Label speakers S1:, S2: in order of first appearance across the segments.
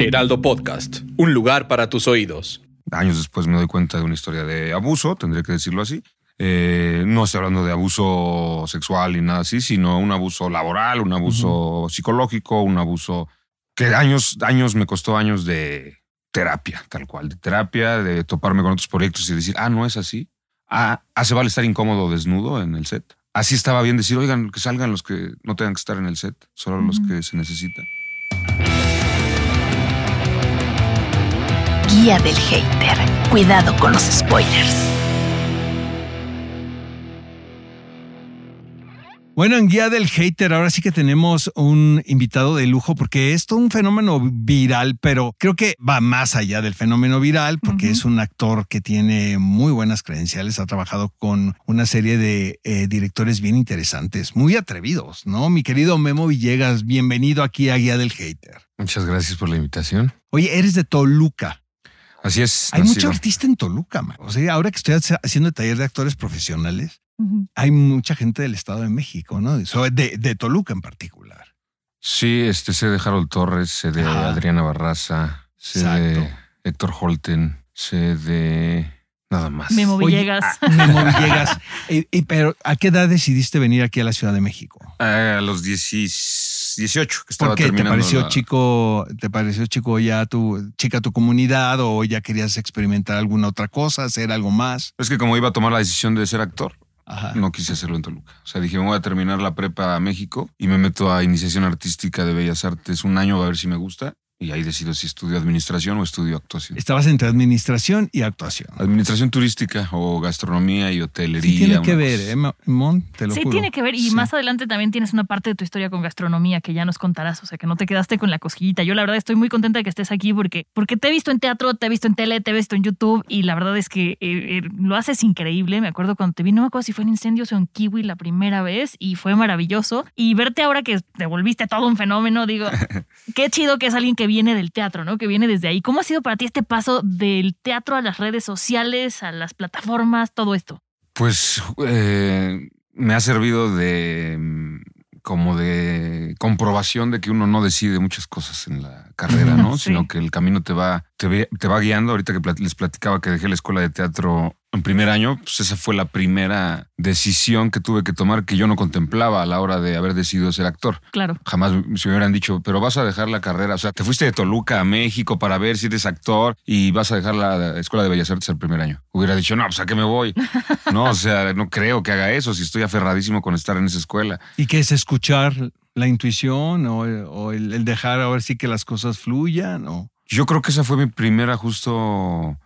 S1: Heraldo Podcast, un lugar para tus oídos.
S2: Años después me doy cuenta de una historia de abuso, tendría que decirlo así. Eh, no estoy hablando de abuso sexual ni nada así, sino un abuso laboral, un abuso psicológico, un abuso que años, años me costó años de terapia, tal cual, de terapia, de toparme con otros proyectos y decir, ah, no es así. Ah, hace vale estar incómodo desnudo en el set. Así estaba bien decir, oigan, que salgan los que no tengan que estar en el set, solo los que se necesitan.
S3: Guía del hater. Cuidado con los spoilers.
S4: Bueno, en Guía del Hater, ahora sí que tenemos un invitado de lujo porque es todo un fenómeno viral, pero creo que va más allá del fenómeno viral porque es un actor que tiene muy buenas credenciales, ha trabajado con una serie de eh, directores bien interesantes, muy atrevidos, ¿no? Mi querido Memo Villegas, bienvenido aquí a Guía del Hater.
S2: Muchas gracias por la invitación.
S4: Oye, eres de Toluca.
S2: Así es.
S4: Hay
S2: nacido.
S4: mucho artista en Toluca, man. O sea, ahora que estoy haciendo el taller de actores profesionales, hay mucha gente del Estado de México, ¿no? De, de Toluca en particular.
S2: Sí, este sé de Harold Torres, sé de. Adriana Barraza, sé de. Héctor Holten, sé de nada más.
S5: Memo
S4: Oye,
S5: Villegas.
S4: ah, Memo Villegas. Y- y- pero, ¿a qué edad decidiste venir aquí a la Ciudad de México?
S2: Eh, a los 10 18 que estaba
S4: ¿Por qué te pareció
S2: la-
S4: chico, te pareció chico ya tu chica tu comunidad o ya querías experimentar alguna otra cosa, hacer algo más?
S2: Es que como iba a tomar la decisión de ser actor,
S4: Ajá.
S2: no quise hacerlo en Toluca. O sea, dije, me voy a terminar la prepa a México y me meto a iniciación artística de Bellas Artes un año a ver si me gusta. Y ahí decido si estudio administración o estudio actuación.
S4: Estabas entre administración y actuación.
S2: Administración turística o gastronomía y hotelería.
S4: Sí tiene que ver,
S2: cosa.
S4: ¿eh, Mon? Te lo
S5: Sí,
S4: juro.
S5: tiene que ver. Y
S4: Sí.
S5: más adelante también tienes una parte de tu historia con gastronomía que ya nos contarás. O sea, que no te quedaste con la cosquillita. Yo, la verdad, estoy muy contenta de que estés aquí porque, porque te he visto en teatro, te he visto en tele, te he visto en YouTube. Y la verdad es que eh, eh, lo haces increíble. Me acuerdo cuando te vi, no me acuerdo si fue en Incendios o en Kiwi la primera vez. Y fue maravilloso. Y verte ahora que te volviste todo un fenómeno, digo, qué chido que es alguien que viene del teatro, ¿no? Que viene desde ahí. ¿Cómo ha sido para ti este paso del teatro a las redes sociales, a las plataformas, todo esto?
S2: Pues eh, me ha servido de como de comprobación de que uno no decide muchas cosas en la carrera, ¿no?
S5: Sí.
S2: Sino que el camino te va, te, te va guiando. Ahorita que les platicaba que dejé la escuela de teatro en primer año, pues esa fue la primera decisión que tuve que tomar que yo no contemplaba a la hora de haber decidido ser actor.
S5: Claro.
S2: Jamás me hubieran dicho, pero vas a dejar la carrera. O sea, te fuiste de Toluca a México para ver si eres actor y vas a dejar la escuela de Bellas Artes el primer año. Hubiera dicho, no, pues a qué me voy. No, o sea, no creo que haga eso si estoy aferradísimo con estar en esa escuela.
S4: ¿Y qué es escuchar la intuición o, o el, el dejar a ver si que las cosas fluyan? O...
S2: Yo creo que esa fue mi primera justo,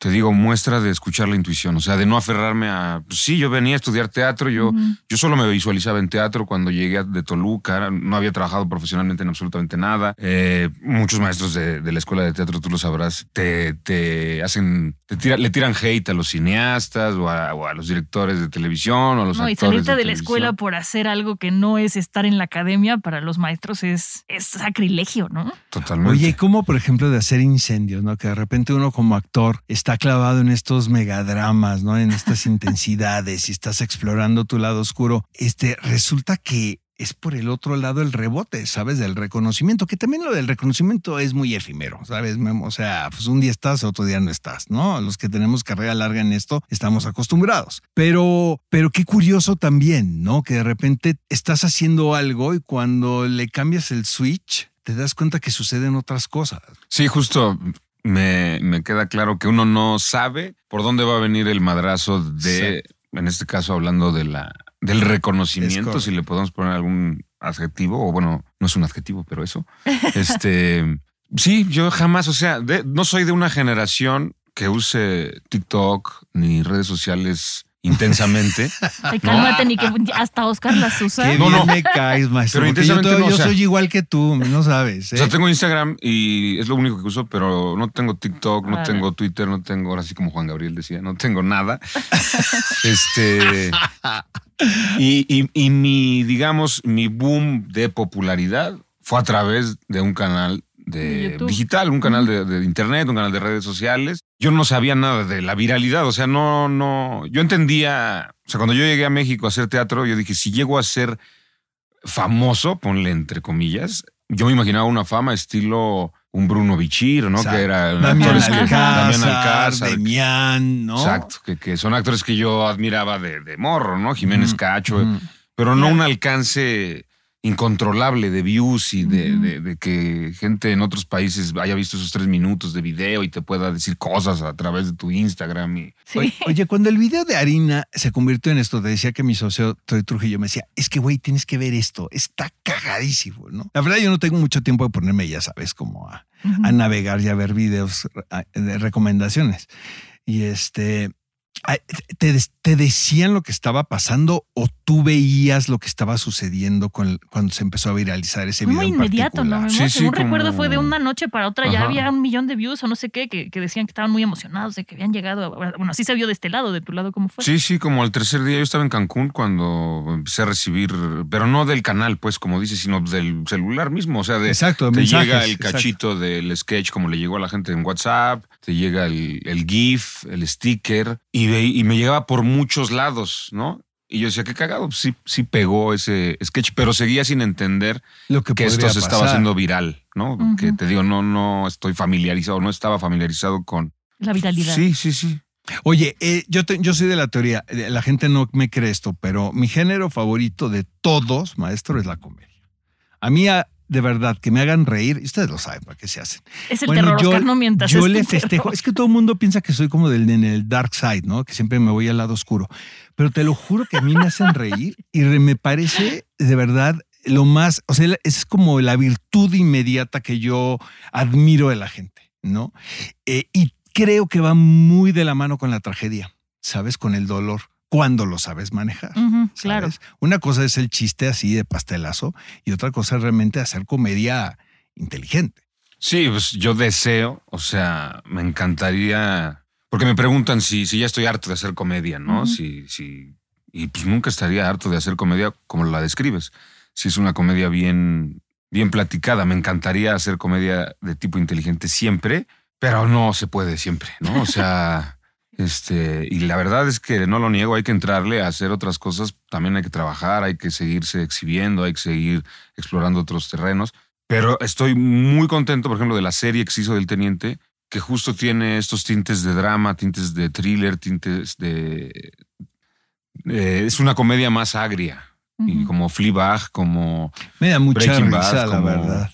S2: te digo, muestra de escuchar la intuición. O sea, de no aferrarme a, pues sí, yo venía a estudiar teatro, yo, yo solo me visualizaba en teatro cuando llegué a- de Toluca, no había trabajado profesionalmente en absolutamente nada. Eh, muchos maestros de, de la escuela de teatro, tú lo sabrás, te, te hacen, te tira- le tiran hate a los cineastas o a, o a los directores de televisión o a los
S5: No, y
S2: actores
S5: salirte de, la
S2: televisión.
S5: escuela por hacer algo que no es estar en la academia para los maestros es, es sacrilegio, ¿no?
S2: Totalmente.
S4: Oye, ¿y cómo, por ejemplo, de hacer incendios, ¿no? Que de repente uno como actor está clavado en estos megadramas, ¿no? En estas intensidades y estás explorando tu lado oscuro. Este, resulta que es por el otro lado el rebote, ¿sabes? Del reconocimiento, que también lo del reconocimiento es muy efímero, ¿sabes? O sea, pues un día estás, otro día no estás, ¿no? Los que tenemos carrera larga en esto estamos acostumbrados. Pero, pero qué curioso también, ¿no? Que de repente estás haciendo algo y cuando le cambias el switch, te das cuenta que suceden otras cosas.
S2: Sí, justo me, me queda claro que uno no sabe por dónde va a venir el madrazo de, en este caso hablando de la, del reconocimiento, si le podemos poner algún adjetivo, o bueno, no es un adjetivo, pero eso. este, sí, yo jamás, o sea, de- no soy de una generación que use TikTok ni redes sociales intensamente.
S5: Ay, cálmate, ni que hasta Oscar las usa.
S4: Qué
S2: No,
S4: bien
S2: no.
S4: me caes, maestro.
S2: Pero
S4: yo,
S2: o
S4: yo
S2: sea-
S4: soy igual que tú, no sabes.
S2: O
S4: ¿eh?
S2: sea, tengo Instagram y es lo único que uso, pero no tengo TikTok, no tengo Twitter, no tengo, ahora sí como Juan Gabriel decía, no tengo nada. este. Y, y- y mi, digamos, mi boom de popularidad fue a través de un canal
S5: De
S2: digital, un canal de, de internet, un canal de redes sociales. Yo no sabía nada de la viralidad, o sea, no, no, yo entendía, o sea, cuando yo llegué a México a hacer teatro, yo dije, si llego a ser famoso, ponle entre comillas, yo me imaginaba una fama estilo un Bruno Bichir, ¿no?
S4: Exacto.
S2: Que era
S4: Damián
S2: actores que-
S4: Alcázar,
S2: Damián Alcázar,
S4: Demián, ¿no?
S2: Exacto, que, que son actores que yo admiraba de, de morro, ¿no? Jiménez
S4: Ujú,
S2: Cacho, pero no un alcance incontrolable de views y de,
S5: Ujú.
S2: de- de que gente en otros países haya visto esos tres minutos de video y te pueda decir cosas a través de tu Instagram. Y,
S5: Sí.
S4: Oye, oye, cuando el video de Harina se convirtió en esto, te decía que mi socio Troy Trujillo me decía, es que güey, tienes que ver esto, está cagadísimo, ¿no? La verdad yo no tengo mucho tiempo de ponerme, ya sabes, como a, navegar y a ver videos de recomendaciones. Y este, te, te decían lo que estaba pasando o tú veías lo que estaba sucediendo con, cuando se empezó a viralizar ese video
S5: muy
S4: en
S5: inmediato, ¿no?
S4: particular?
S2: Sí, sí,
S5: Según
S2: como-
S5: recuerdo, fue de una noche para otra, ya había un millón de views o no sé qué, que, que decían que estaban muy emocionados de que habían llegado. a- bueno, así se vio de este lado, de tu lado, ¿cómo fue?
S2: sí, sí, como al tercer día yo estaba en Cancún cuando empecé a recibir, pero no del canal, pues, como dices, sino del celular mismo, o sea, de,
S4: Exacto,
S2: te
S4: mensajes,
S2: llega el
S4: exacto.
S2: cachito del sketch como le llegó a la gente en WhatsApp, te llega el, el GIF, el sticker, y, me llegaba por muchos lados, ¿no? Y yo decía, qué cagado, pues sí, sí pegó ese sketch, pero seguía sin entender
S4: Lo que,
S2: que esto se estaba haciendo viral, ¿no? Que te digo, no, no estoy familiarizado, no estaba familiarizado con...
S5: La viralidad.
S2: Sí, sí, sí.
S4: Oye, eh, yo, te- yo soy de la teoría, eh, la gente no me cree esto, pero mi género favorito de todos, maestro, es la comedia. A mí, a- de verdad, que me hagan reír, y ustedes lo saben para qué se hacen.
S5: Es el
S4: Bueno,
S5: terror,
S4: yo-
S5: Oscar, no mientas.
S4: Yo le
S5: terror.
S4: festejo. Es que todo el mundo piensa que soy como del en el dark side, ¿no? Que siempre me voy al lado oscuro. Pero te lo juro que a mí me hacen reír y me parece de verdad lo más, o sea, es como la virtud inmediata que yo admiro de la gente, ¿no? Eh, y creo que va muy de la mano con la tragedia, ¿sabes? Con el dolor, cuando lo sabes manejar.
S5: Claro.
S4: ¿sabes? Una cosa es el chiste así de pastelazo y otra cosa es realmente hacer comedia inteligente.
S2: Sí, pues yo deseo, o sea, me encantaría, porque me preguntan si, si ya estoy harto de hacer comedia, ¿no? Si, si, y pues nunca estaría harto de hacer comedia como la describes. Si es una comedia bien, bien platicada, me encantaría hacer comedia de tipo inteligente siempre, pero no se puede siempre, ¿no? O sea, este, y la verdad es que no lo niego, hay que entrarle a hacer otras cosas, también hay que trabajar, hay que seguirse exhibiendo, hay que seguir explorando otros terrenos. Pero estoy muy contento, por ejemplo, de la serie que se hizo del Teniente, que justo tiene estos tintes de drama, tintes de thriller, tintes de... eh, es una comedia más agria, y como Fleabag, como...
S4: Me da mucha
S2: Breaking Bad,
S4: risa, la
S2: como-
S4: verdad.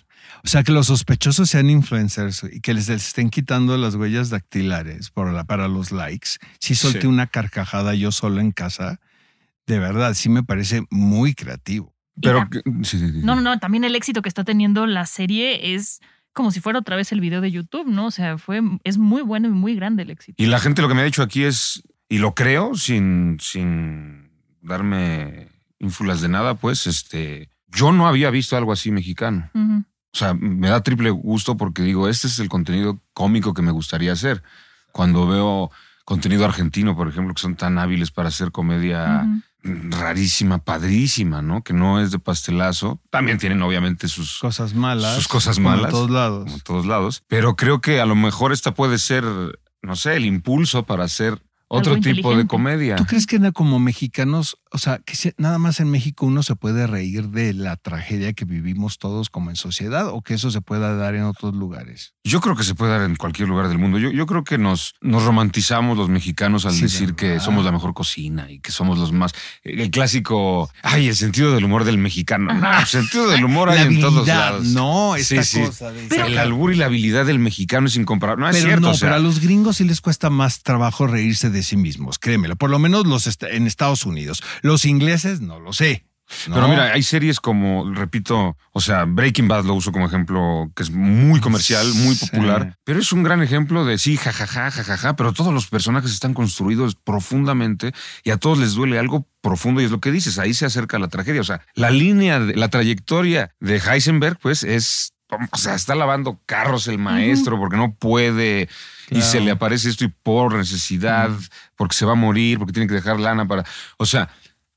S4: O sea, que los sospechosos sean influencers y que les estén quitando las huellas dactilares por la- para los likes. Sí solté
S2: Sí.
S4: una carcajada yo solo en casa. De verdad, sí me parece muy creativo.
S2: Pero...
S5: la-
S2: que- sí, sí, sí.
S5: No, no, no. También el éxito que está teniendo la serie es como si fuera otra vez el video de YouTube, ¿no? O sea, fue, es muy bueno y muy grande el éxito.
S2: Y la gente lo que me ha dicho aquí es, y lo creo sin, sin darme ínfulas de nada, pues, este, yo no había visto algo así mexicano.
S5: Ujú.
S2: O sea, me da triple gusto porque digo, este es el contenido cómico que me gustaría hacer. Cuando veo contenido argentino, por ejemplo, que son tan hábiles para hacer comedia rarísima, padrísima, ¿no? Que no es de pastelazo. También tienen obviamente sus
S4: Cosas malas.
S2: Sus cosas
S4: como en
S2: malas.
S4: todos lados.
S2: en todos lados. Pero creo que a lo mejor esta puede ser, no sé, el impulso para hacer otro tipo de comedia.
S4: ¿Tú crees que como mexicanos, o sea, que nada más en México uno se puede reír de la tragedia que vivimos todos como en sociedad o que eso se pueda dar en otros lugares?
S2: Yo creo que se puede dar en cualquier lugar del mundo. Yo, yo creo que nos, nos romantizamos los mexicanos al
S4: Sí,
S2: decir que somos la mejor cocina y que somos los más. El clásico, ay, el sentido del humor del mexicano. No, el sentido del humor hay
S4: La
S2: en todos
S4: habilidad,
S2: lados.
S4: no, esta
S2: Sí, sí.
S4: cosa de
S5: Pero-
S2: el albur y la habilidad del mexicano es incomparable. No es
S4: pero
S2: cierto.
S4: no,
S2: o sea,
S4: pero a los gringos sí les cuesta más trabajo reírse de sí mismos, créemelo. Por lo menos los est- en Estados Unidos. Los ingleses no lo sé.
S2: Pero
S4: ¿no?
S2: mira, hay series como, repito, o sea, Breaking Bad lo uso como ejemplo, que es muy comercial, muy
S4: Sí.
S2: popular, pero es un gran ejemplo de sí, jajaja, jajaja, pero todos los personajes están construidos profundamente y a todos les duele algo profundo y es lo que dices, ahí se acerca la tragedia. O sea, la línea, de, la trayectoria de Heisenberg, pues es, o sea, está lavando carros el maestro porque no puede y se le aparece esto y por necesidad, porque se va a morir, porque tiene que dejar lana para, o sea,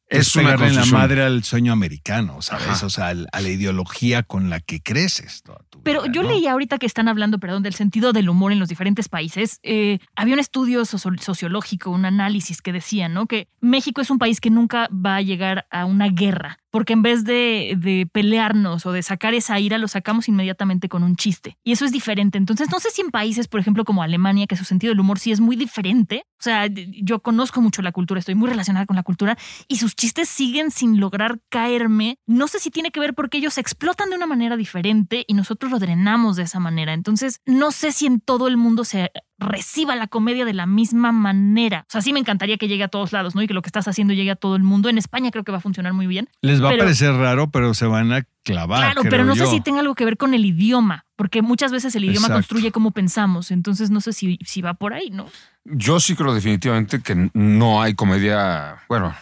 S4: es
S2: es una
S4: en la madre al sueño americano, ¿sabes?
S2: Ajá.
S4: O sea, al- a la ideología con la que creces toda tu
S5: Pero
S4: vida,
S5: yo
S4: ¿no?
S5: leí ahorita que están hablando, perdón, del sentido del humor en los diferentes países. Eh, había un estudio socio- sociológico, un análisis que decía, ¿no? Que México es un país que nunca va a llegar a una guerra, porque en vez de, de pelearnos o de sacar esa ira, lo sacamos inmediatamente con un chiste. Y eso es diferente. Entonces, no sé si en países, por ejemplo, como Alemania, que su sentido del humor sí es muy diferente. O sea, yo conozco mucho la cultura, estoy muy relacionada con la cultura y sus chistes siguen sin lograr caerme. No sé si tiene que ver porque ellos explotan de una manera diferente y nosotros lo drenamos de esa manera. Entonces, no sé si en todo el mundo se reciba la comedia de la misma manera. O sea, sí me encantaría que llegue a todos lados, ¿no? Y que lo que estás haciendo llegue a todo el mundo. En España creo que va a funcionar muy bien.
S4: Les va
S5: pero-
S4: a parecer raro, pero se van a clavar.
S5: claro,
S4: creo
S5: pero no sé si tenga algo que ver con el idioma, porque muchas veces el idioma
S4: Exacto.
S5: construye cómo pensamos. Entonces, no sé si, si va por ahí, ¿no?
S2: Yo sí creo definitivamente que no hay comedia, bueno,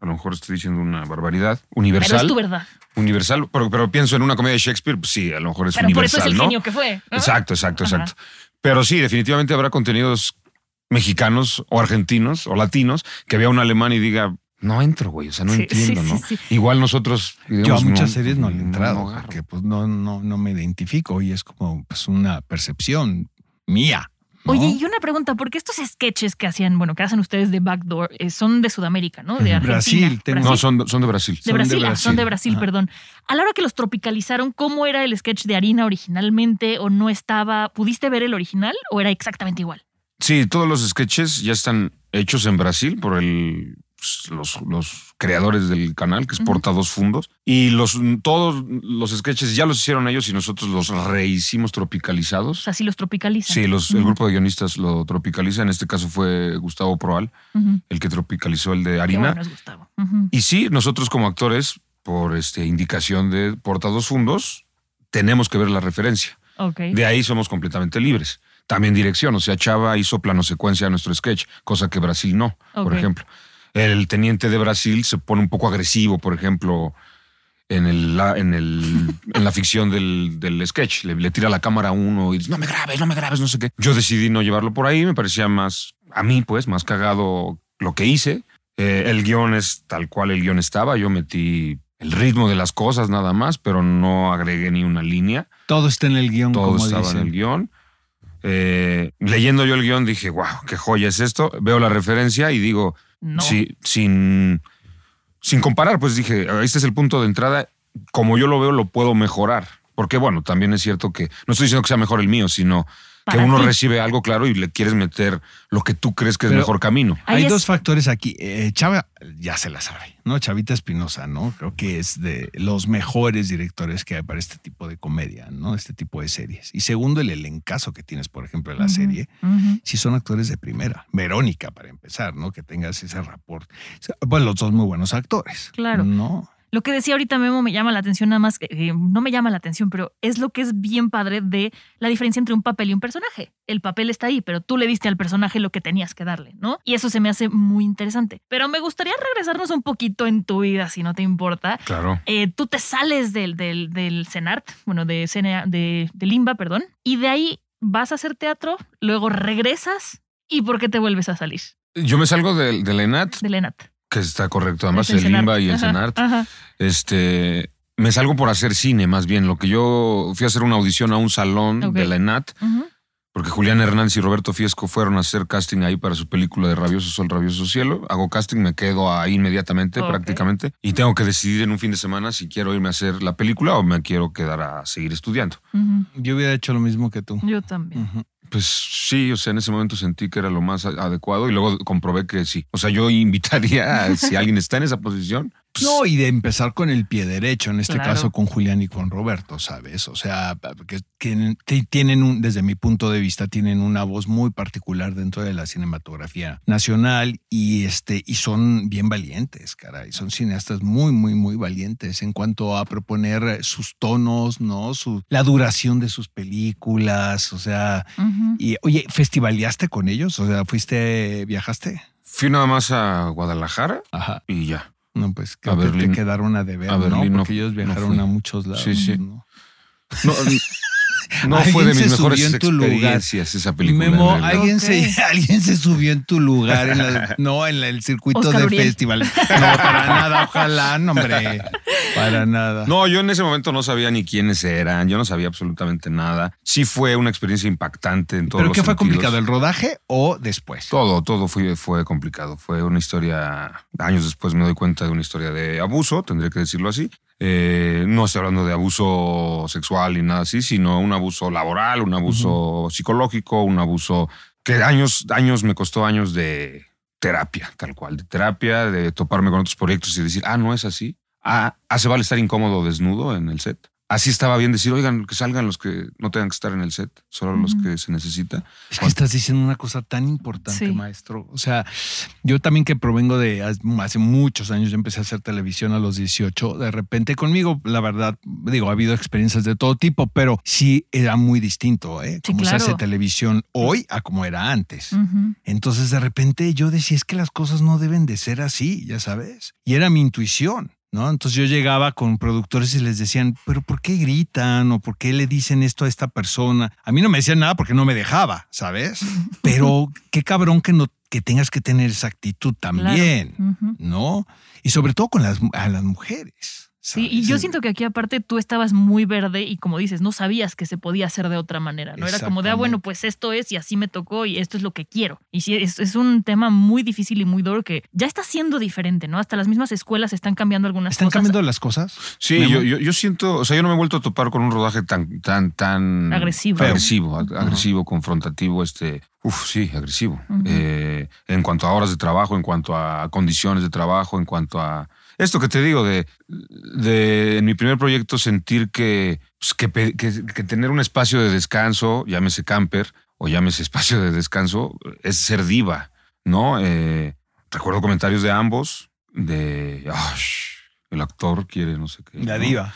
S2: a lo mejor estoy diciendo una barbaridad,
S5: Pero
S2: universal.
S5: es tu verdad.
S2: Universal, pero, pero pienso en una comedia de Shakespeare, pues sí, a lo mejor es
S5: Pero por eso
S2: universal,
S5: es el
S2: ¿no?
S5: genio que fue. ¿no?
S2: Exacto, exacto,
S5: Ajá.
S2: exacto. Pero sí, definitivamente habrá contenidos mexicanos o argentinos o latinos que vea un alemán y diga, no entro, güey, o sea, no
S5: Sí,
S2: entiendo,
S5: sí,
S2: ¿no?
S5: sí, sí.
S2: Igual nosotros...
S4: Yo a muchas series no le he
S2: no
S4: entrado,
S2: agarro.
S4: porque pues no, no, no me identifico y es como pues una percepción mía. ¿No?
S5: Oye, y una pregunta, ¿por qué estos sketches que hacían, bueno, que hacen ustedes de Backdoor, eh, son de Sudamérica, ¿no? De Argentina.
S4: Brasil, tengo-
S2: No, son, son de Brasil.
S5: De
S4: son de
S5: Brasil, ah, son de Brasil,
S4: Ajá.
S5: perdón. A la hora que los tropicalizaron, ¿cómo era el sketch de harina originalmente o no estaba? ¿Pudiste ver el original o era exactamente igual?
S2: Sí, todos los sketches ya están hechos en Brasil por el, pues, los, los creadores del canal, que es
S5: Ujú.
S2: Porta Dos Fundos. Y los, todos los sketches ya los hicieron ellos y nosotros los rehicimos
S5: O
S2: tropicalizados.
S5: sea, sí los tropicalizan.
S2: Sí, los, el grupo de guionistas lo tropicaliza. En este caso fue Gustavo Proal, el que tropicalizó el de Harina.
S5: bueno es Gustavo. Ujú.
S2: Y sí, nosotros como actores, por este, indicación de Porta Dos Fundos, tenemos que ver la referencia. De ahí somos completamente libres. También dirección, o sea, Chava hizo plano secuencia a nuestro sketch, cosa que Brasil no, por ejemplo. El teniente de Brasil se pone un poco agresivo, por ejemplo, en, el, la- en, el, en la ficción del, del sketch. Le, le tira la cámara a uno y dice, no me grabes, no me grabes, no sé qué. Yo decidí no llevarlo por ahí, me parecía más, a mí pues, más cagado lo que hice. Eh, el guion es tal cual el guion estaba, yo metí el ritmo de las cosas nada más, pero no agregué ni una línea
S4: Todo está en el guion,
S2: todo
S4: como
S2: estaba
S4: dicen.
S2: en el guion. Eh, leyendo yo el guion dije, wow, qué joya es esto. Veo la referencia y digo,
S5: No.
S2: sí, sin, sin comparar, pues dije, este es el punto de entrada. Como yo lo veo, lo puedo mejorar. Porque bueno, también es cierto que no estoy diciendo que sea mejor el mío, sino que uno
S5: ti.
S2: recibe algo claro y le quieres meter lo que tú crees que es mejor camino.
S4: Hay
S5: es-
S4: dos factores aquí. Eh, Chava ya se la sabe, ¿no? Chavita Espinosa, ¿no? Creo que es de los mejores directores que hay para este tipo de comedia, ¿no? Este tipo de series. Y segundo, el elencazo que tienes, por ejemplo, en la serie. Si son actores de primera. Verónica, para empezar, ¿no? Que tengas ese rapport. Bueno, los dos muy buenos actores.
S5: Claro.
S4: ¿No?
S5: Lo que decía ahorita Memo me llama la atención, nada más que eh, no me llama la atención, pero es lo que es bien padre de la diferencia entre un papel y un personaje. El papel está ahí, pero tú le diste al personaje lo que tenías que darle, ¿no? Y eso se me hace muy interesante. Pero me gustaría regresarnos un poquito en tu vida, si no te importa.
S2: Claro.
S5: Eh, tú te sales del, del, del CENART, bueno, de, CNA de, de Limba, perdón, y de ahí vas a hacer teatro, luego regresas, ¿y por qué te vuelves a salir
S2: Yo me salgo del del ENAT,
S5: del ENAT?
S2: Que está correcto, además
S5: Del
S2: el Limba y CENART.
S5: ajá.
S2: Este, me salgo por hacer cine, más bien. Lo que yo fui a hacer una audición a un salón
S5: Ok.
S2: de la ENAT, porque Julián Hernández y Roberto Fiesco fueron a hacer casting ahí para su película de Rabioso Sol, Rabioso Cielo. Hago casting, me quedo ahí inmediatamente, prácticamente, y tengo que decidir en un fin de semana si quiero irme a hacer la película o me quiero quedar a seguir estudiando.
S4: Yo hubiera hecho lo mismo que tú.
S5: Yo también.
S4: Ujú.
S2: Pues sí, o sea, en ese momento sentí que era lo más adecuado y luego comprobé que sí. O sea, yo invitaría, a- si alguien está en esa posición,
S4: No, y de empezar con el pie derecho, en este
S5: Claro.
S4: caso con Julián y con Roberto, ¿sabes? O sea, que tienen, que tienen un, desde mi punto de vista, tienen una voz muy particular dentro de la cinematografía nacional y este, y son bien valientes, caray. Son cineastas muy, muy, muy valientes en cuanto a proponer sus tonos, ¿no? Su, la duración de sus películas. O sea, y oye, ¿festivaleaste con ellos? O sea, fuiste, viajaste.
S2: Fui nada más a Guadalajara
S4: Ajá.
S2: y ya.
S4: No, pues
S2: A
S4: creo que
S2: Berlín.
S4: te quedaron a deber,
S2: A
S4: ¿no?
S2: Berlín no-
S4: Porque ellos viajaron a muchos lados.
S2: Sí, sí.
S4: ¿no?
S2: No, no fue de mis
S4: se
S2: mejores
S4: subió en tu lugar.
S2: experiencias esa película.
S4: Memo, alguien, se, alguien se subió en tu lugar, en la- no en la- el circuito
S5: Oscar
S4: de
S5: Uriel.
S4: festival. No, para nada, ojalá, no, hombre. Para nada.
S2: No, yo en ese momento no sabía ni quiénes eran, yo no sabía absolutamente nada. Sí fue una experiencia impactante en todos
S4: ¿Pero
S2: los
S4: qué fue
S2: sentidos.
S4: complicado, el rodaje o después?
S2: Todo, todo fue, fue complicado. Fue una historia, años después me doy cuenta de una historia de abuso, tendría que decirlo así. Eh, no estoy hablando de abuso sexual ni nada así, sino un abuso laboral, un abuso psicológico, un abuso que años, años me costó años de terapia, tal cual, de terapia, de toparme con otros proyectos y decir, ah, no es así. Ah, hace vale estar incómodo desnudo en el set. Así estaba bien decir, oigan, que salgan los que no tengan que estar en el set, solo los que se necesita.
S4: Es que estás diciendo una cosa tan importante,
S5: Sí.
S4: maestro. O sea, yo también que provengo de hace muchos años, yo empecé a hacer televisión a los 18, de repente conmigo, la verdad, digo, ha habido experiencias de todo tipo, pero sí era muy distinto, ¿eh?
S5: Sí,
S4: Como
S5: claro.
S4: se hace televisión hoy a como era antes. Entonces de repente yo decía, es que las cosas no deben de ser así, ya sabes. Y era mi intuición. ¿No? Entonces yo llegaba con productores y les decían, pero ¿por qué gritan? ¿O por qué le dicen esto a esta persona? A mí no me decían nada porque no me dejaba, ¿sabes? Pero qué cabrón que, no, que tengas que tener esa actitud también. ¿no? Y sobre todo con las, a las mujeres.
S5: Sí, y yo siento que aquí aparte tú estabas muy verde y como dices, no sabías que se podía hacer de otra manera, ¿no? Era como de, ah, bueno, pues esto es y así me tocó y esto es lo que quiero. Y sí, es, es un tema muy difícil y muy duro que ya está siendo diferente, ¿no? Hasta las mismas escuelas están cambiando algunas
S4: ¿Están
S5: cosas.
S4: cambiando las cosas?
S2: Sí, yo, yo, yo siento, o sea, yo no me he vuelto a topar con un rodaje tan, tan, tan
S5: Agresivo.
S2: agresivo, ag- agresivo, confrontativo, este, uf, sí, agresivo. Eh, en cuanto a horas de trabajo, en cuanto a condiciones de trabajo, en cuanto a esto que te digo de, de en mi primer proyecto sentir que, pues, que, pe- que- que tener un espacio de descanso, llámese camper o llámese espacio de descanso, es ser diva, ¿no? Eh, recuerdo comentarios de ambos, de, "Ah, sh, el actor quiere no sé qué.
S4: La
S2: ¿no?
S4: diva.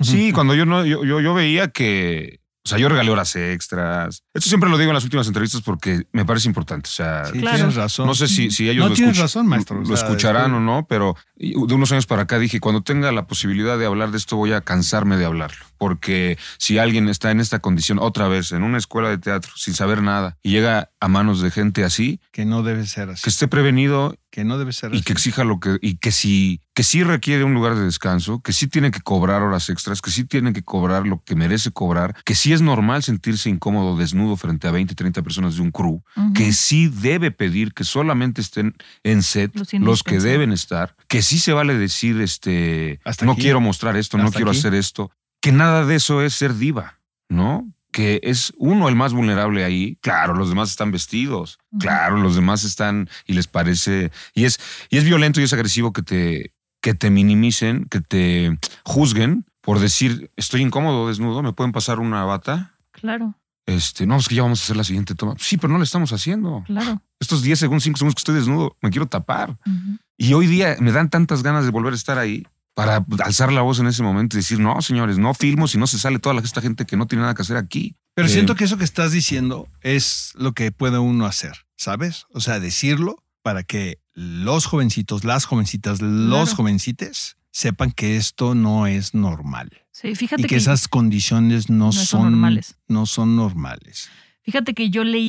S2: Sí, cuando yo no, yo, yo, yo veía que, o sea, yo regalé horas extras. Esto siempre lo digo en las últimas entrevistas porque me parece importante. O sea,
S4: Sí,
S5: Claro.
S4: tienes razón.
S2: no sé si, si ellos
S4: No,
S2: lo,
S4: tienes
S2: escuch-
S4: razón, maestro. O
S2: lo
S4: sea,
S2: escucharán
S4: después-
S2: o no, pero de unos años para acá dije, cuando tenga la posibilidad de hablar de esto, voy a cansarme de hablarlo. Porque si alguien está en esta condición otra vez, en una escuela de teatro, sin saber nada, y llega a manos de gente así,
S4: Que no debe ser así.
S2: que esté prevenido
S4: Que no debe ser
S2: y
S4: así.
S2: que exija lo que y que sí que sí requiere un lugar de descanso, que sí tiene que cobrar horas extras, que sí tiene que cobrar lo que merece cobrar, que sí es normal sentirse incómodo desnudo frente a 20, 30 personas de un crew, que sí debe pedir que solamente estén en set
S5: Los
S2: los, que deben estar, que sí se vale decir este
S4: Hasta
S2: no
S4: aquí.
S2: quiero mostrar esto, no quiero
S4: aquí.
S2: hacer esto, que nada de eso es ser diva, ¿no? Que es uno el más vulnerable ahí. Claro, los demás están vestidos. Claro, los demás están y les parece. Y es, y es violento y es agresivo que te, que te minimicen, que te juzguen por decir estoy incómodo, desnudo, me pueden pasar una bata.
S5: Claro,
S2: Este, no, es que ya vamos a hacer la siguiente toma. Sí, pero no la estamos haciendo.
S5: claro.
S2: Estos 10 segundos, 5 segundos que estoy desnudo, me quiero tapar. Y hoy día me dan tantas ganas de volver a estar ahí para alzar la voz en ese momento y decir, no, señores, no filmo si no se sale toda la- esta gente que no tiene nada que hacer aquí.
S4: Pero
S2: Eh,
S4: siento que eso que estás diciendo es lo que puede uno hacer, ¿sabes? O sea, decirlo para que los jovencitos, las jovencitas, los
S5: Claro.
S4: jovencites sepan que esto no es normal
S5: Sí, fíjate
S4: y que, esas condiciones no,
S5: no son
S4: son,
S5: normales.
S4: No son normales.
S5: Fíjate que yo leí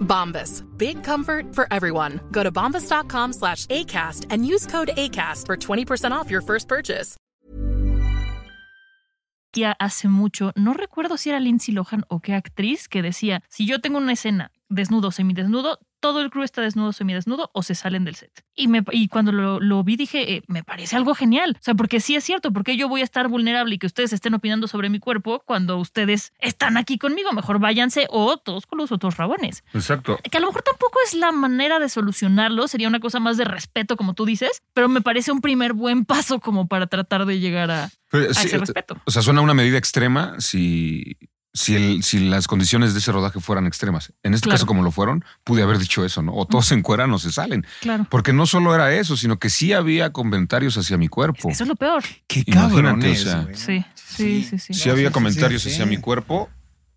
S6: Bombas. Big comfort for everyone. Go to bombas.com slash ACAST and use code ACAST for 20% off your first purchase.
S5: Hace mucho, no recuerdo si era Lindsay Lohan o qué actriz que decía, si yo tengo una escena desnudo, semidesnudo, todo el crew está desnudo, semidesnudo o se salen del set. Y, me, y cuando lo, lo vi dije, eh, me parece algo genial. O sea, porque sí es cierto, porque yo voy a estar vulnerable y que ustedes estén opinando sobre mi cuerpo cuando ustedes están aquí conmigo. Mejor váyanse o todos con los otros rabones.
S2: Exacto.
S5: Que a lo mejor tampoco es la manera de solucionarlo, sería una cosa más de respeto, como tú dices, pero me parece un primer buen paso como para tratar de llegar a, a ese respeto.
S2: O sea, suena una medida extrema si, si, el- si las condiciones de ese rodaje fueran extremas. En este
S5: Claro.
S2: caso, como lo fueron, pude haber dicho eso, ¿no? O todos se encueran o se salen.
S5: Claro.
S2: Porque no solo era eso, sino que sí había comentarios hacia mi cuerpo.
S5: Eso es lo peor.
S4: Qué
S2: Imagínate, o sea.
S5: Sí, sí, sí, sí.
S2: Sí había
S4: sí,
S2: comentarios
S4: sí, sí.
S2: hacia mi cuerpo,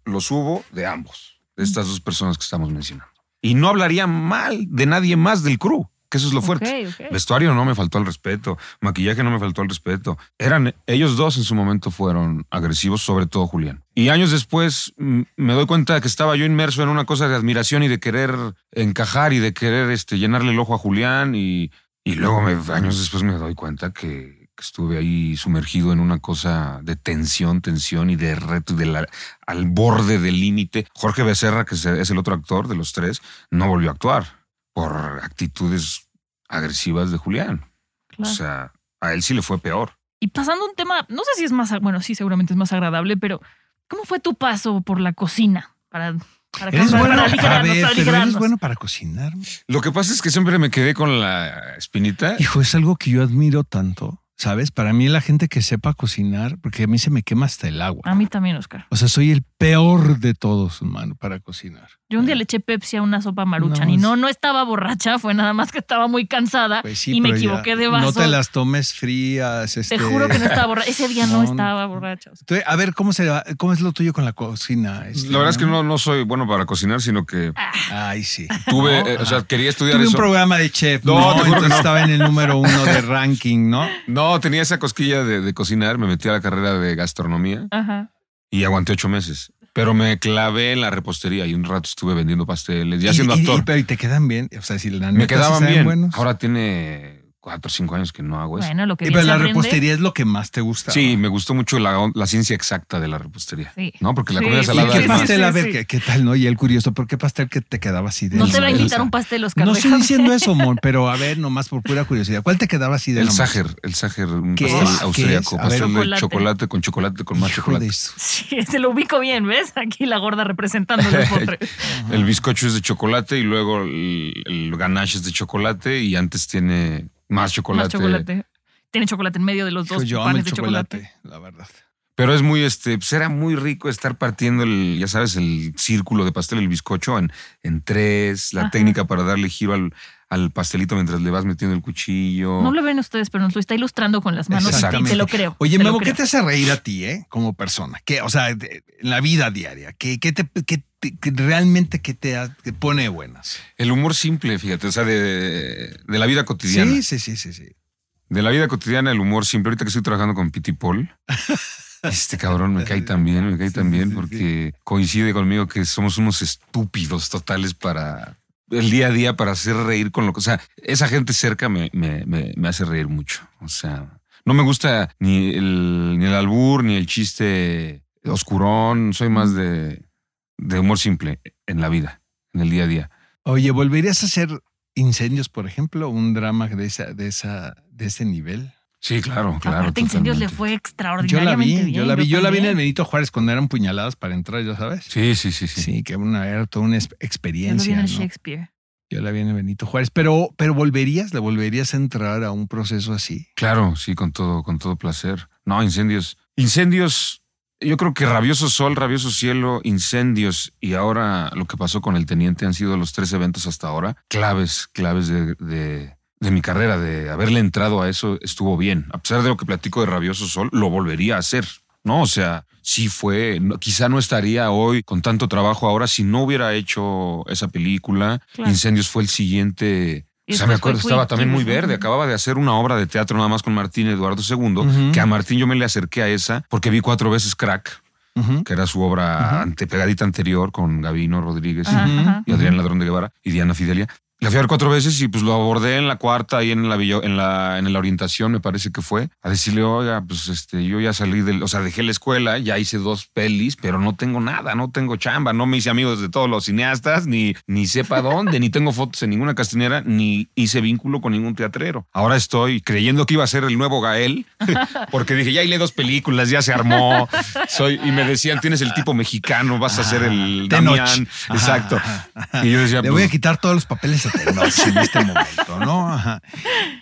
S2: los hubo de ambos, de estas dos personas que estamos mencionando. Y no hablaría mal de nadie más del crew, que eso es lo fuerte. Vestuario no me faltó al respeto, maquillaje no me faltó al respeto. Eran ellos dos en su momento fueron agresivos, sobre todo Julián. Y años después mm, me doy cuenta de que estaba yo inmerso en una cosa de admiración y de querer encajar y de querer este, llenarle el ojo a Julián y, y luego me- años después me doy cuenta que, estuve ahí sumergido en una cosa de tensión, tensión y de reto y de la- al borde del límite. Jorge Becerra, que es el otro actor de los tres, no volvió a actuar por actitudes agresivas de Julián.
S5: Claro.
S2: O sea, a él sí le fue peor.
S5: Y pasando a un tema, no sé si es más, bueno, sí, seguramente es más agradable, pero ¿cómo fue tu paso por la cocina? Para, para,
S4: Eres
S5: para
S4: bueno, a ver,
S5: para
S4: pero eres
S5: aligerarnos.
S4: bueno para cocinar.
S2: Lo que pasa es que siempre me quedé con la espinita.
S4: Hijo, es algo que yo admiro tanto, ¿sabes? Para mí la gente que sepa cocinar, porque a mí se me quema hasta el agua.
S5: A mí también, Oscar.
S4: O sea, soy el peor de todos, hermano, para cocinar.
S5: Yo un día le eché Pepsi a una sopa maruchan
S4: No,
S5: y no, no estaba borracha, fue nada más que estaba muy cansada
S4: Pues sí,
S5: y me equivoqué de vaso.
S4: No te las tomes frías. Este...
S5: Te juro que no estaba borracha. Ese día no,
S4: No,
S5: estaba borracha.
S4: A ver, ¿cómo, se, va- ¿cómo es lo tuyo con la cocina? este,
S2: La verdad es que no, no soy bueno para cocinar, sino que
S4: Ay, sí.
S2: tuve,
S4: No,
S2: eh, o sea, quería estudiar
S4: Tuve un
S2: eso.
S4: programa de chef,
S2: No,
S4: ¿no?
S2: te juro que
S4: Entonces
S2: no.
S4: estaba en el número uno de ranking, ¿no?
S2: No, tenía esa cosquilla de, de cocinar, me metí a la carrera de gastronomía
S5: Ajá.
S2: y aguanté ocho meses. Pero me clavé en la repostería y un rato estuve vendiendo pasteles, ya
S4: Y-
S2: siendo
S4: y- y-
S2: actor.
S4: pero y te quedan bien. O sea, si la
S2: me
S4: neta sí
S2: quedaban
S4: saben
S2: bien.
S4: buenos.
S2: Ahora tiene cuatro o cinco años que no hago eso.
S5: Bueno, lo que
S4: Y pero la
S5: aprende.
S4: repostería es lo que más te gusta.
S2: Sí,
S4: ¿no?
S2: me gustó mucho la, la ciencia exacta de la repostería.
S5: Sí.
S2: ¿No? Porque la
S5: Sí,
S2: comida
S5: sí,
S4: ¿Y
S2: salada
S4: qué
S2: es
S5: sí,
S2: más-
S4: pastel? a
S5: sí,
S4: ver. ¿qué, qué tal, no? Y el curioso, ¿por qué pastel que te quedaba así de
S5: No te va a
S4: el-
S5: invitar un pastel, Oscar.
S4: No estoy diciendo eso, Mon, pero a ver, nomás por pura curiosidad. ¿Cuál te quedaba así de
S2: El
S4: la
S2: Sacher, el Sacher, un
S4: ¿Qué
S2: pastel
S4: es? ¿Qué
S2: austriaco,
S4: es? A ver.
S2: pastel de
S5: Chocolate.
S2: chocolate con chocolate con más
S4: Hijo
S2: chocolate.
S5: Sí, se lo ubico bien, ¿ves? Aquí la gorda representando postres.
S2: El bizcocho es de chocolate y luego el, el ganache es de chocolate y antes tiene más chocolate.
S5: Más chocolate. Tiene chocolate en medio de los
S4: Hijo,
S5: dos
S4: yo amo
S5: panes
S4: el
S5: de
S4: chocolate,
S5: chocolate.
S4: la verdad.
S2: Pero es muy, este, pues era muy rico estar partiendo el, ya sabes, el círculo de pastel, el bizcocho en, en tres, la
S5: Ajá.
S2: técnica para darle giro al, al pastelito mientras le vas metiendo el cuchillo.
S5: No lo ven ustedes, pero nos lo está ilustrando con las manos y te- lo creo.
S4: Oye, Memo, ¿qué te hace reír a ti, eh? Como persona. ¿Qué, o sea, de- en la vida diaria. ¿Qué, qué te, qué te- realmente qué te, te pone buenas?
S2: El humor simple, fíjate, o sea, de, de la vida cotidiana.
S4: Sí, sí, sí, sí, sí.
S2: De la vida cotidiana, el humor simple. Ahorita que estoy trabajando con Piti Paul, este cabrón me cae tan bien, me cae tan bien porque coincide conmigo que somos unos estúpidos totales para el día a día, para hacer reír con lo que. O sea, esa gente cerca me, me, me, me hace reír mucho. O sea, no me gusta ni el, ni el albur, ni el chiste oscurón. Soy más de, de humor simple en la vida, en el día a día.
S4: Oye, ¿volverías a hacer incendios, por ejemplo? Un drama de, esa, de, esa, de ese nivel.
S2: Sí, claro, claro.
S5: Aparte, Incendios le fue
S4: Yo la
S5: extraordinariamente
S4: vi,
S5: bien.
S4: yo la vi, yo la vi en el. Benito Juárez cuando eran puñaladas para entrar, ya sabes.
S2: Sí, sí, sí, sí.
S4: Sí, que una, era toda una ex-
S5: Yo lo vi
S4: experiencia.
S5: en. Shakespeare.
S4: Yo la vi en el Benito Juárez. Pero, pero volverías, le volverías a entrar a un proceso así.
S2: Claro, sí, con todo, con todo placer. No, incendios. Incendios, yo creo que Rabioso Sol, Rabioso Cielo, Incendios y ahora lo que pasó con el teniente han sido los tres eventos hasta ahora claves, claves de, de, de mi carrera, de haberle entrado a eso, estuvo bien. A pesar de lo que platico de Rabioso Sol, lo volvería a hacer. ¿no? O sea, sí fue, no- quizá no estaría hoy con tanto trabajo ahora si no hubiera hecho esa película.
S5: Claro.
S2: Incendios fue el siguiente.
S5: Y
S2: O sea, me acuerdo, estaba también muy verde. Acababa de hacer una obra de teatro nada más con Martín Eduardo II, que a Martín yo me le acerqué a esa porque vi cuatro veces Crack, que era su obra ante, pegadita anterior con Gavino Rodríguez y Adrián Ladrón de Guevara y Diana Fidelia. La fui a ver cuatro veces y pues lo abordé en la cuarta ahí en la, en la, en la orientación, me parece que fue, a decirle, oiga, pues este, yo ya salí del, o sea, dejé la escuela, ya hice dos pelis, pero no tengo nada, no tengo chamba, no me hice amigos de todos los cineastas, ni, ni sepa dónde, ni tengo fotos en ninguna castinera, ni hice vínculo con ningún teatrero. Ahora estoy creyendo que iba a ser el nuevo Gael, porque dije, ya hice dos películas, ya se armó, soy, y me decían, tienes el tipo mexicano, vas a ser el. Damián, exacto. Y yo decía,
S4: Le voy a
S2: pues,
S4: quitar todos los papeles en este momento, ¿no? Ajá.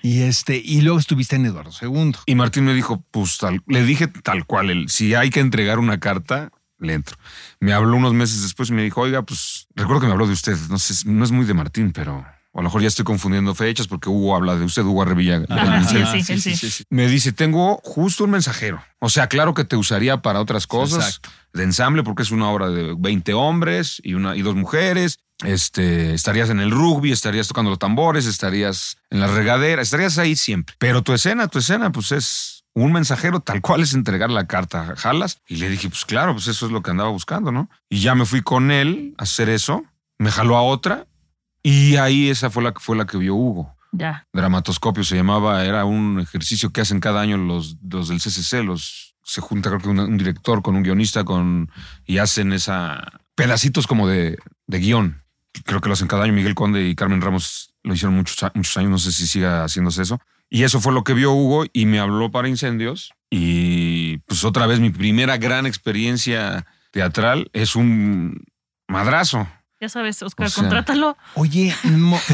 S4: Y este, y luego estuviste en Eduardo II.
S2: Y Martín me dijo, pues tal, le dije tal cual, el, si hay que entregar una carta, le entro. Me habló unos meses después y me dijo, oiga, pues recuerdo que me habló de usted, no sé, no es muy de Martín, pero a lo mejor ya estoy confundiendo fechas porque Hugo habla de usted, Hugo Arrevilla.
S5: Ajá,
S2: el-
S5: sí, sí, sí.
S2: Me dice, tengo justo un mensajero. O sea, claro que te usaría para otras cosas
S4: Exacto.
S2: de ensamble porque es una obra de 20 hombres y, una, y dos mujeres. Este, estarías en el rugby, estarías tocando los tambores, estarías en la regadera, estarías ahí siempre. Pero tu escena, tu escena, pues es un mensajero tal cual es entregar la carta. ¿Jalas? Y le dije, pues claro, pues eso es lo que andaba buscando, ¿no? Y ya me fui con él a hacer eso, me jaló a otra y ahí esa fue la que fue la que vio Hugo
S5: Ya.
S2: dramatoscopio se llamaba, era un ejercicio que hacen cada año los, los del CCC, los se junta creo que un, un director con un guionista con y hacen esa pedacitos como de, de guion. Creo que lo hacen cada año. Miguel Conde y Carmen Ramos lo hicieron muchos, muchos años, no sé si siga haciéndose eso. Y eso fue lo que vio Hugo y me habló para Incendios. Y pues otra vez mi primera gran experiencia teatral es un madrazo.
S5: Ya sabes, Oscar,
S2: O sea,
S5: contrátalo.
S4: Oye,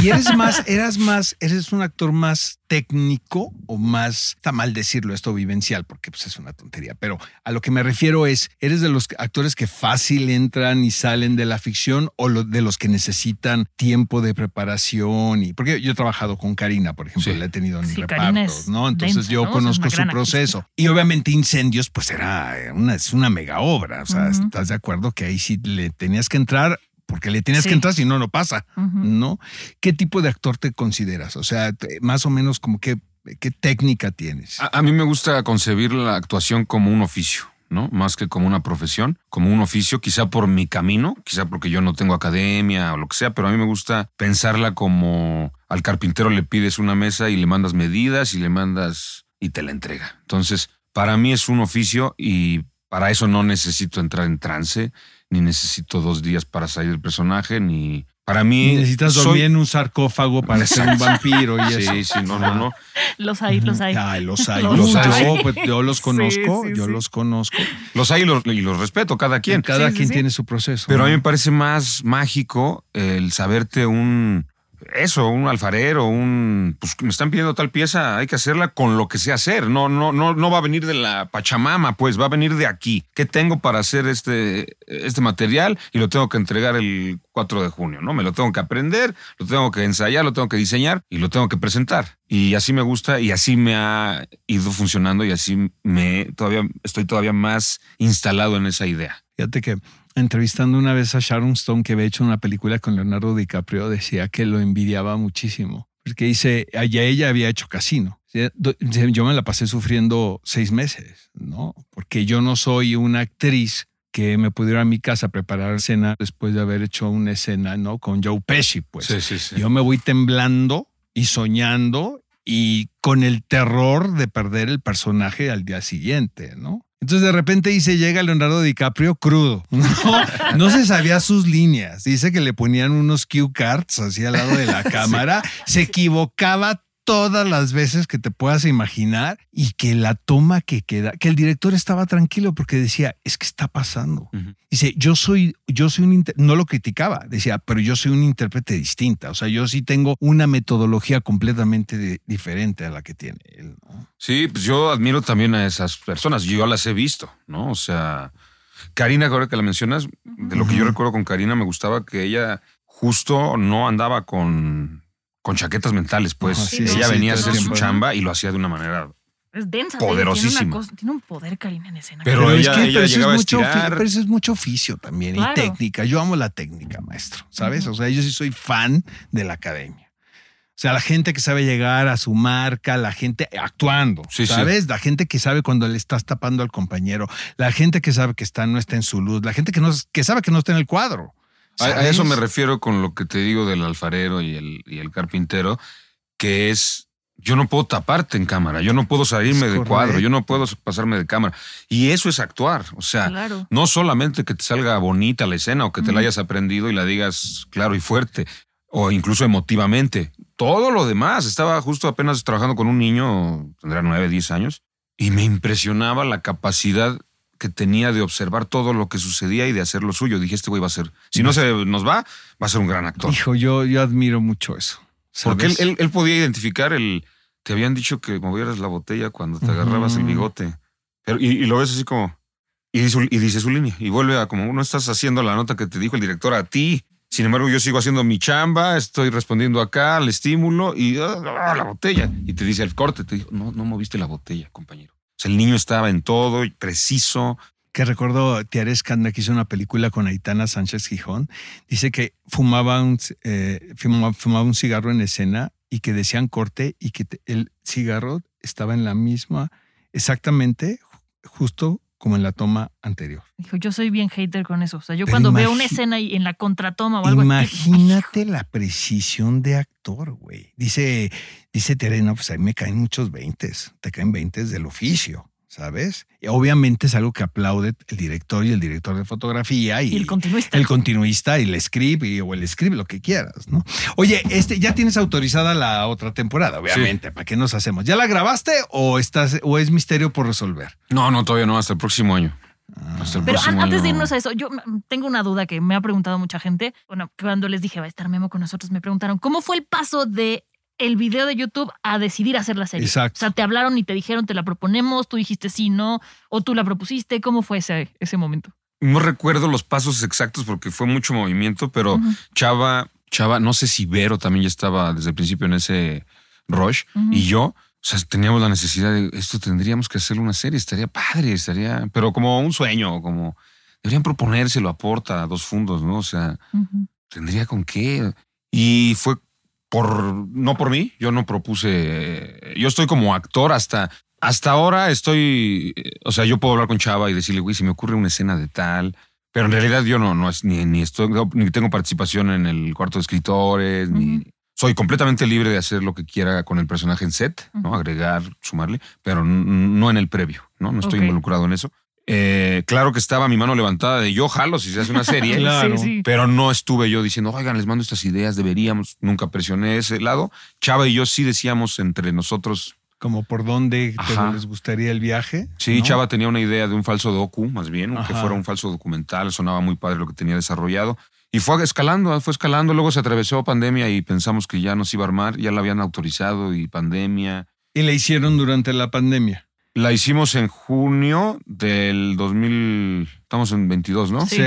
S4: ¿y eres más, eras más, eres un actor más técnico o más, está mal decirlo esto vivencial, porque pues es una tontería, pero a lo que me refiero es, ¿eres de los actores que fácil entran y salen de la ficción o lo- de los que necesitan tiempo de preparación? y Porque yo he trabajado con Karina, por ejemplo,
S2: Sí.
S4: la he tenido en
S5: Sí,
S4: repartos, ¿no? Entonces yo conozco su proceso. Y obviamente Incendios, pues era una, es una mega obra, o sea. ¿estás de acuerdo que ahí sí le tenías que entrar? Porque le
S5: Sí.
S4: que entrar, si no, no pasa. ¿no? ¿Qué tipo de actor te consideras? O sea, más o menos como qué, qué técnica tienes.
S2: A, a mí me gusta concebir la actuación como un oficio, ¿no? Más que como una profesión, como un oficio, quizá por mi camino, quizá porque yo no tengo academia o lo que sea, pero a mí me gusta pensarla como al carpintero le pides una mesa y le mandas medidas y le mandas y te la entrega. Entonces, para mí es un oficio y para eso no necesito entrar en trance, ni necesito dos días para salir del personaje, ni... Para mí...
S4: Necesitas
S2: soy-
S4: dormir en un sarcófago para ser un vampiro y eso.
S2: Sí, sí, no, no, no.
S5: Los hay, los hay.
S4: Ay, los hay.
S5: Los
S4: Los
S2: hay.
S4: Yo, pues, yo los
S5: Sí,
S4: conozco,
S5: sí,
S4: yo
S5: sí.
S4: los conozco.
S2: Los hay y los, y los respeto, cada quien.
S4: Cada
S5: Sí, sí,
S4: quien
S5: sí.
S4: tiene su proceso.
S2: Pero a mí me parece más mágico el saberte un. Eso, un alfarero, un. Pues me están pidiendo tal pieza, hay que hacerla con lo que sé hacer. No, no, no, no va a venir de la Pachamama, pues va a venir de aquí. ¿Qué tengo para hacer este, este material? Y lo tengo que entregar el 4 de junio, ¿no? Me lo tengo que aprender, lo tengo que ensayar, lo tengo que diseñar y lo tengo que presentar. Y así me gusta y así me ha ido funcionando y así me todavía estoy todavía más instalado en esa idea.
S4: Fíjate que entrevistando una vez a Sharon Stone, que había hecho una película con Leonardo DiCaprio, decía que lo envidiaba muchísimo. Porque dice, allá ella había hecho casino. Yo me la pasé sufriendo seis meses, ¿no? Porque yo no soy una actriz que me pudiera a mi casa a preparar cena después de haber hecho una escena, ¿no? Con Joe Pesci, pues.
S2: sí, sí.
S4: Yo me voy temblando y soñando y con el terror de perder el personaje al día siguiente, ¿no? Entonces de repente dice, llega Leonardo DiCaprio crudo. No, no se sabía sus líneas. Dice que le ponían unos cue cards así al lado de la cámara. Se equivocaba todas las veces que te puedas imaginar y que la toma que queda, que el director estaba tranquilo porque decía, es que está pasando. Dice, yo soy, yo soy un, no lo criticaba, decía, pero yo soy un intérprete distinta. O sea, yo sí tengo una metodología completamente de- diferente a la que tiene él. ¿no?
S2: Sí, pues yo admiro también a esas personas. Yo las he visto, ¿no? O sea, Karina, ahora que la mencionas, de lo que yo recuerdo con Karina, me gustaba que ella justo no andaba con con chaquetas mentales, pues.
S4: Ajá, sí,
S2: Ella
S5: sí,
S2: venía a hacer su
S5: tiempo.
S2: chamba y lo hacía de una manera.
S5: Es densa.
S2: Poderosísima.
S5: Tiene, una cosa- tiene un poder, Karina, en escena.
S2: Pero
S4: es
S2: ella-
S4: que-
S2: ella
S4: pero eso es mucho, pero eso es mucho oficio también
S5: Claro.
S4: y técnica. Yo amo la técnica, maestro, ¿sabes? O sea, yo sí soy fan de la academia. O sea, la gente que sabe llegar a su marca, la gente actuando,
S2: Sí, sí.
S4: ¿sabes? La gente que sabe cuando le estás tapando al compañero, la gente que sabe que está, no está en su luz, la gente que, no, que sabe que no está en el cuadro.
S2: A, eso me refiero con lo que te digo del alfarero y el, y el carpintero, que es, yo no puedo taparte en cámara, yo no puedo salirme del cuadro, yo no puedo pasarme de cámara. Y eso es actuar, o sea,
S5: Claro.
S2: no solamente que te salga bonita la escena o que te la hayas aprendido y la digas claro y fuerte, o incluso emotivamente, todo lo demás. Estaba justo apenas trabajando con un niño, tendrá nueve, diez años, y me impresionaba la capacidad que tenía de observar todo lo que sucedía y de hacer lo suyo. Dije, este güey va a ser, si no se nos va, va a ser un gran actor.
S4: Hijo, yo, yo admiro mucho eso.
S2: Porque él, él- él podía identificar el. Te habían dicho que movieras la botella cuando te agarrabas el bigote. Pero, y, y lo ves así como. Y dice, su- y dice su línea. Y vuelve a como no estás haciendo la nota que te dijo el director a ti. Sin embargo, yo sigo haciendo mi chamba, estoy respondiendo acá al estímulo y ah, ah, la botella. Y te dice el corte, te dijo, no, no moviste la botella, compañero. Sea, el niño estaba en todo, y preciso.
S4: que recuerdo Tiare Escanda que hizo una película con Aitana Sánchez Gijón, dice que fumaba un, eh, fumaba, fumaba un cigarro en escena y que decían corte y que el cigarro estaba en la misma, exactamente, ju- justo como en la toma anterior.
S5: Dijo, yo soy bien hater con eso. O sea, yo
S4: Pero
S5: cuando veo una escena y en la contratoma o algo así.
S4: Imagínate la precisión de actor, güey. Dice, dice Tere, no, pues a mí me caen muchos veintes, te caen veintes del oficio. ¿Sabes? Y obviamente es algo que aplaude el director y el director de fotografía y,
S5: Y el continuista.
S4: el continuista y el script y- o el script, lo que quieras, ¿no? Oye, este, ya tienes autorizada la otra temporada, obviamente. ¿Para qué nos hacemos? ¿Ya la grabaste o estás o es misterio por resolver?
S2: No, no, todavía no, hasta el próximo año. El
S5: Pero
S2: próximo
S5: antes de irnos a eso, yo tengo una duda que me ha preguntado mucha gente. Bueno, cuando les dije va a estar Memo con nosotros, me preguntaron cómo fue el paso de el video de YouTube a decidir hacer la serie.
S4: Exacto.
S5: O sea, te hablaron y te dijeron, te la proponemos, tú dijiste sí, no, o tú la propusiste. ¿Cómo fue ese, ese momento?
S2: No recuerdo los pasos exactos porque fue mucho movimiento, pero. Chava, Chava, no sé si Vero también ya estaba desde el principio en ese rush y yo, o sea, teníamos la necesidad de esto tendríamos que hacerle una serie, estaría padre, estaría, pero como un sueño, como deberían proponérselo a Porta, dos fundos, ¿no? O sea, tendría con qué. Y fue por, no por mí, yo no propuse, eh, yo estoy como actor hasta, hasta ahora estoy, eh, o sea, yo puedo hablar con Chava y decirle, güey, si me ocurre una escena de tal, pero en realidad yo no, no es, ni, ni estoy, ni tengo participación en el cuarto de escritores, ni soy completamente libre de hacer lo que quiera con el personaje en set, ¿no? Agregar, sumarle, pero no en el previo, ¿no? No estoy involucrado en eso. Eh, claro que estaba mi mano levantada de yo jalo si se hace una serie.
S4: Claro.
S5: Sí, sí.
S2: Pero no estuve yo diciendo, oigan, les mando estas ideas, deberíamos. Nunca presioné ese lado. Chava y yo sí decíamos entre nosotros.
S4: Como por dónde te- les gustaría el viaje.
S2: Sí,
S4: ¿no?
S2: Chava tenía una idea de un falso docu, más bien, que
S4: Ajá.
S2: fuera un falso documental. Sonaba muy padre lo que tenía desarrollado. Y fue escalando, fue escalando. Luego se atravesó pandemia y pensamos que ya nos iba a armar. Ya la habían autorizado y pandemia.
S4: Y la hicieron durante la pandemia.
S2: La hicimos en junio del 2000. Estamos en 22, ¿no?
S5: Sí.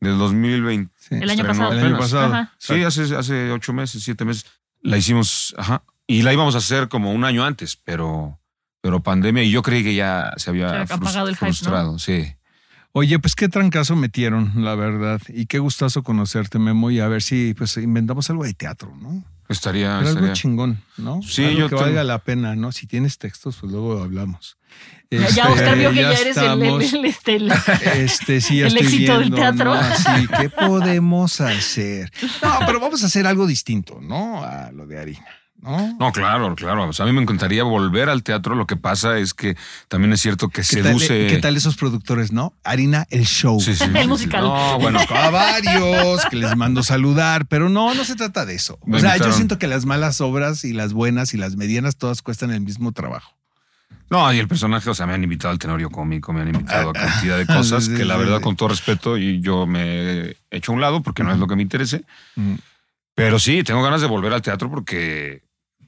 S2: Del 2020.
S4: sí.
S5: El año pasado.
S4: El año pasado.
S5: Ajá.
S2: Sí, hace, hace ocho meses, siete meses. La hicimos, ajá. Y la íbamos a hacer como un año antes, pero, pero pandemia. Y yo creí que ya se había
S5: Se había apagado el hype, ¿no?
S2: frustrado. Sí.
S4: Oye, pues qué trancazo metieron, la verdad. Y qué gustazo conocerte, Memo, y a ver si pues inventamos algo de teatro, ¿no?
S2: Estaría.
S4: Pero algo chingón, ¿no?
S2: Sí,
S4: Algo
S2: yo
S4: que
S2: tengo-
S4: valga la pena, ¿no? Si tienes textos, pues luego hablamos.
S5: Ya,
S4: Este,
S5: Oscar vio que ya, eres el, el, el- este, el-
S4: Este, sí, ya
S5: el
S4: estoy
S5: éxito del teatro.
S4: ¿no? Así, ¿qué podemos hacer? No, pero vamos a hacer algo distinto, ¿no? A lo de harina, ¿no?
S2: No, claro, claro. O sea, a mí me encantaría volver al teatro. Lo que pasa es que también es cierto que
S4: ¿Qué tal,
S2: seduce.
S4: ¿Qué tal esos productores, no? Harina, el show.
S2: Sí, sí,
S5: El
S2: sí, sí.
S5: musical.
S2: No, bueno,
S4: a varios que les mando saludar, pero no, no se trata de eso.
S2: Me
S4: O sea, yo siento que las malas obras y las buenas y las medianas todas cuestan el mismo trabajo.
S2: No, y el personaje, o sea, me han invitado al tenorio cómico, me han invitado a cantidad de cosas que la verdad, con todo respeto, y yo me he hecho a un lado porque no es lo que me interese.
S4: Mm.
S2: Pero sí, tengo ganas de volver al teatro porque,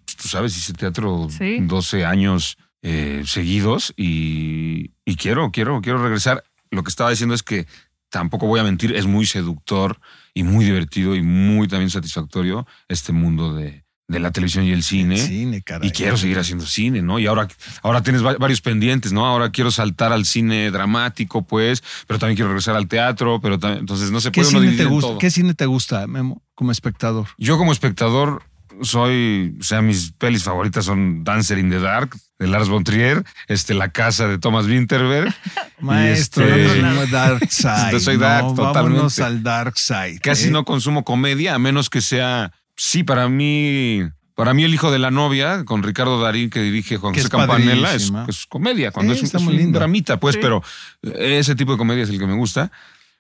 S2: pues, tú sabes, hice teatro
S5: Sí.
S2: 12 años eh, seguidos y, y quiero, quiero, quiero regresar. Lo que estaba diciendo es que tampoco voy a mentir, es muy seductor y muy divertido y muy también satisfactorio este mundo de, de la televisión y el cine.
S4: cine, caray.
S2: Y quiero seguir haciendo cine, ¿no? Y ahora, ahora tienes va- varios pendientes, ¿no? Ahora quiero saltar al cine dramático, pues, pero también quiero regresar al teatro, pero también, entonces no se
S4: ¿Qué
S2: puede uno
S4: te
S2: dividir en
S4: gusta?
S2: todo.
S4: ¿Qué cine te gusta, Memo, como espectador?
S2: Yo como espectador soy, o sea, mis pelis favoritas son Dancer in the Dark de Lars von Trier, este, La casa de Thomas Winterberg.
S4: Maestro,
S2: este,
S4: no, Dark Side.
S2: Soy
S4: no,
S2: dark,
S4: Vámonos
S2: totalmente.
S4: al Dark Side.
S2: Casi
S4: ¿eh?
S2: no consumo comedia, a menos que sea, sí, para mí, para mí el hijo de la novia, con Ricardo Darín, que dirige Juan
S4: Que
S2: José
S4: es
S2: Campanella, es, comedia, cuando
S4: Sí,
S2: es, un- es un dramita, pues,
S5: Sí.
S2: pero ese tipo de comedia es el que me gusta.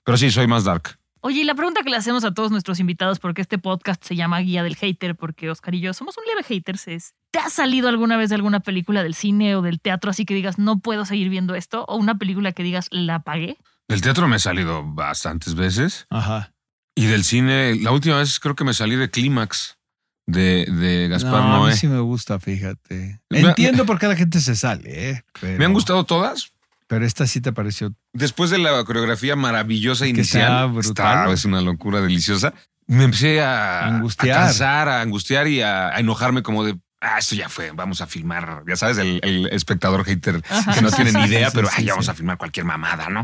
S2: Pero sí, soy más dark.
S5: Oye, y la pregunta que le hacemos a todos nuestros invitados, porque este podcast se llama Guía del Hater, porque Oscar y yo somos un leve haters, es, ¿te ha salido alguna vez de alguna película del cine o del teatro así que digas, no puedo seguir viendo esto? ¿O una película que digas, la pagué?
S2: Del teatro me he salido bastantes veces.
S4: Ajá.
S2: Y del cine, la última vez creo que me salí de Clímax de, de Gaspar
S4: no, a
S2: Noé.
S4: mí sí me gusta, fíjate. Entiendo por qué la gente se sale, ¿eh? Pero-
S2: Me han gustado todas.
S4: Pero esta sí te pareció.
S2: Después de la coreografía maravillosa inicial,
S4: está brutal.
S2: está- es una locura deliciosa. Me empecé a
S4: Angustiar.
S2: a cansar, a angustiar y a, a enojarme como de, ah, esto ya fue, vamos a filmar, ya sabes, el, el espectador hater que no tiene ni idea,
S4: Sí,
S2: pero
S4: sí,
S2: ay,
S4: sí.
S2: vamos a filmar cualquier mamada, ¿no?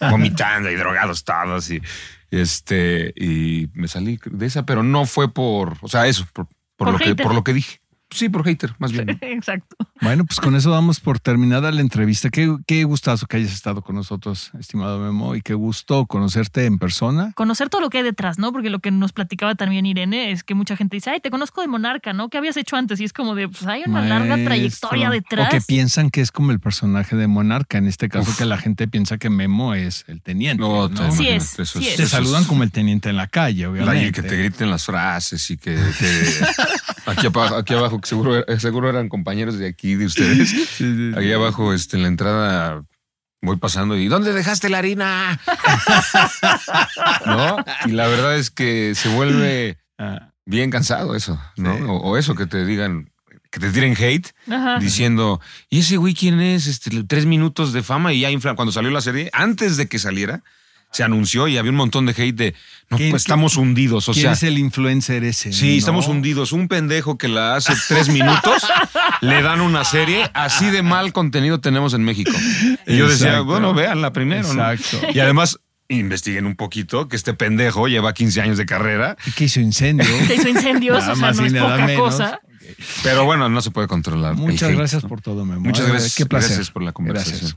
S2: Vomitando y drogados todos y este y me salí de esa, pero no fue por, o sea, eso, por, por
S5: Por
S2: lo que por lo que dije. Sí, por hater, más bien.
S5: Exacto.
S4: Bueno, pues con eso damos por terminada la entrevista. Qué, qué gustazo que hayas estado con nosotros, estimado Memo, y qué gusto conocerte en persona.
S5: Conocer todo lo que hay detrás, ¿no? Porque lo que nos platicaba también Irene es que mucha gente dice, ay, te conozco de Monarca, ¿no? ¿Qué habías hecho antes? Y es como de, pues hay una larga trayectoria detrás.
S4: O que piensan que es como el personaje de Monarca. En este caso, que la gente piensa que Memo es el teniente.
S2: No,
S4: ¿no?
S2: te
S5: Sí es,
S2: eso
S5: sí
S2: es-
S5: es.
S4: Te saludan
S2: es-
S4: como el teniente en la calle, obviamente.
S2: y que te griten las frases y que, que- aquí, abajo, aquí abajo, que seguro, seguro eran compañeros de aquí, de ustedes.
S4: Sí, sí, sí.
S2: Ahí abajo, este, en la entrada, voy pasando y ¿dónde dejaste la harina? ¿No? Y la verdad es que se vuelve
S4: Ah,
S2: bien cansado eso, ¿no?
S4: Sí.
S2: O, o eso que te digan, que te tiren hate
S5: Ajá.
S2: diciendo, ¿y ese güey quién es? Este, tres minutos de fama y ya infla. Cuando salió la serie, antes de que saliera, se anunció y había un montón de hate de, no,
S4: ¿Quién-
S2: pues estamos hundidos. O
S4: ¿Quién
S2: sea,
S4: es el influencer ese?
S2: Sí,
S4: ¿No?
S2: estamos hundidos. Un pendejo que la hace tres minutos, le dan una serie. Así de mal contenido tenemos en México. Y yo decía,
S4: Exacto.
S2: bueno, véanla primero. ¿no?
S4: Exacto.
S2: Y además, investiguen un poquito que este pendejo lleva 15 años de carrera.
S4: ¿Y que hizo incendio?
S5: Que hizo incendios,
S4: Nada
S5: o sea,
S4: más
S5: no
S4: y
S5: es
S4: nada
S5: poca
S4: menos.
S5: cosa.
S2: Pero bueno, no se puede controlar. el
S4: Muchas
S2: hate,
S4: gracias
S2: ¿no?
S4: por todo, Memo.
S2: Muchas gracias.
S4: Qué placer.
S2: Gracias por la conversación.
S4: Gracias.